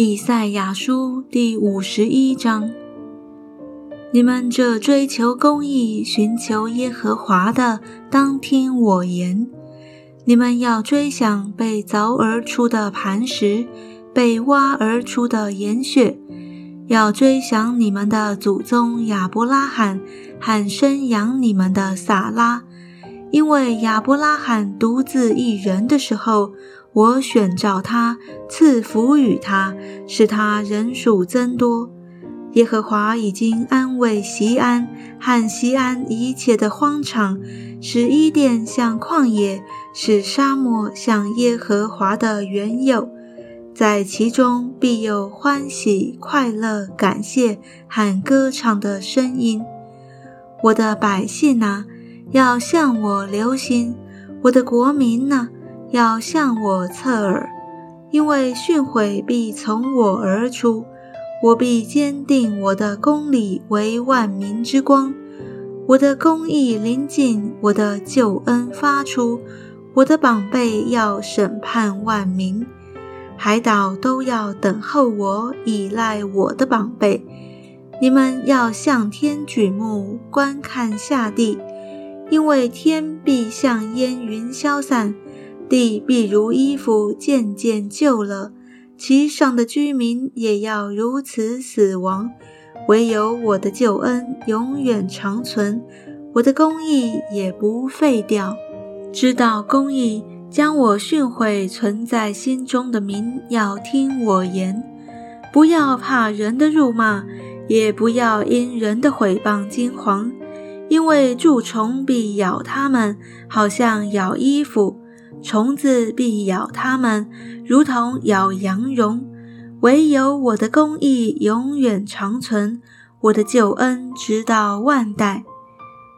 以赛亚书第五十一章：你们这追求公义、寻求耶和华的，当听我言。你们要追想被凿而出的磐石，被挖而出的岩穴，要追想你们的祖宗亚伯拉罕喊生养你们的撒拉，因为亚伯拉罕独自一人的时候。我选召他，赐福与他，使他人数增多。耶和华已经安慰西安和西安一切的荒场，使伊甸像旷野，使沙漠像耶和华的原有，在其中必有欢喜、快乐、感谢和歌唱的声音。我的百姓呐，要向我留心；我的国民呢。要向我侧耳，因为训诲必从我而出，我必坚定我的公理为万民之光，我的公义临近，我的救恩发出，我的宝贝要审判万民，海岛都要等候我，依赖我的宝贝。你们要向天举目观看下地，因为天必像烟云消散。地必如衣服渐渐旧了，其上的居民也要如此死亡。唯有我的救恩永远长存，我的公义也不废掉。知道公义，将我训诲存在心中的民，要听我言，不要怕人的辱骂，也不要因人的毁谤惊惶，因为蛀虫必咬它们，好像咬衣服。虫子必咬它们，如同咬羊绒。唯有我的公义永远长存，我的救恩直到万代。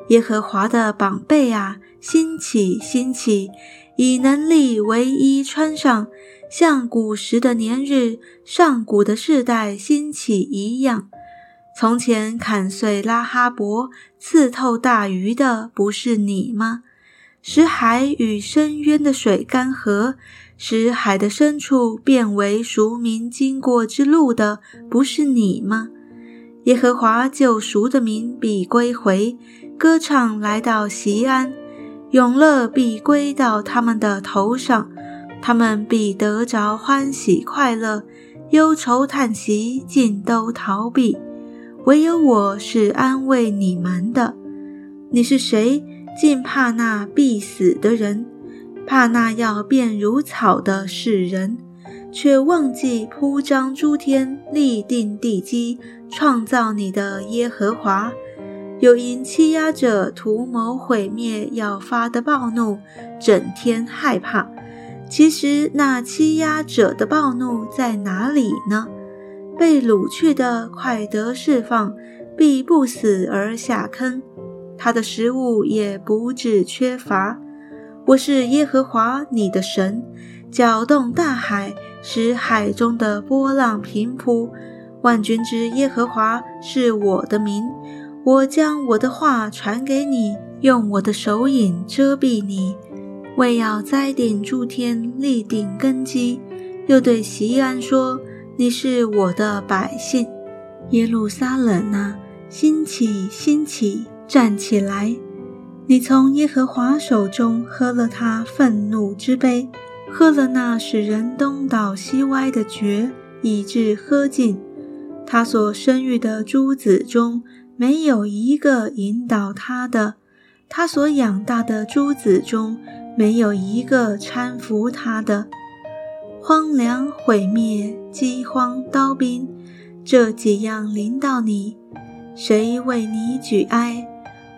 耶和华的宝贝啊，兴起，兴起，以能力为衣穿上，像古时的年日、上古的世代兴起一样。从前砍碎拉哈伯、刺透大鱼的，不是你吗？使海与深渊的水干涸，使海的深处变为赎民经过之路的，不是你吗？耶和华救赎的民必归回，歌唱来到西安，永乐必归到他们的头上，他们必得着欢喜快乐，忧愁叹息尽都逃避，唯有我是安慰你们的。你是谁？竟怕那必死的人，怕那要变如草的世人，却忘记铺张诸天、立定地基、创造你的耶和华。又因欺压者图谋毁灭要发的暴怒，整天害怕。其实那欺压者的暴怒在哪里呢？被掳去的快得释放，必不死而下坑。他的食物也不致缺乏。我是耶和华你的神，搅动大海，使海中的波浪平铺。万军之耶和华是我的名。我将我的话传给你，用我的手影遮蔽你，为要栽定诸天，立定根基。又对西安说：“你是我的百姓，耶路撒冷啊，兴起，兴起！”站起来！你从耶和华手中喝了他愤怒之杯，喝了那使人东倒西歪的爵，以致喝尽。他所生育的诸子中没有一个引导他的，他所养大的诸子中没有一个搀扶他的。荒凉、毁灭、饥荒、刀兵，这几样临到你，谁为你举哀？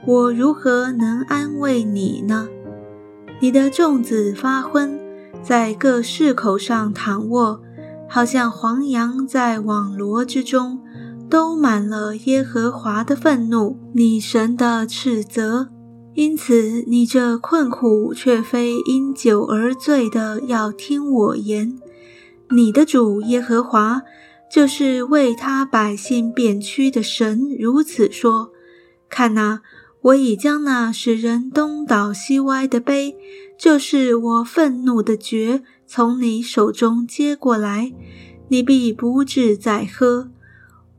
我如何能安慰你呢？你的众子发昏，在各市口上躺卧，好像黄羊在网罗之中，都满了耶和华的愤怒，你神的斥责。因此，你这困苦却非因酒而醉的，要听我言。你的主耶和华，就是为他百姓变屈的神，如此说：看哪。我已将那使人东倒西歪的杯，就是我愤怒的爵，从你手中接过来。你必不至再喝。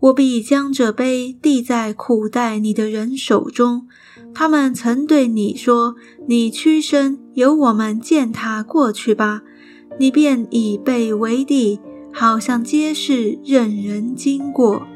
我必将这杯递在苦待你的人手中。他们曾对你说：“你屈身，由我们践踏过去吧。”你便以背为地，好像皆是任人经过。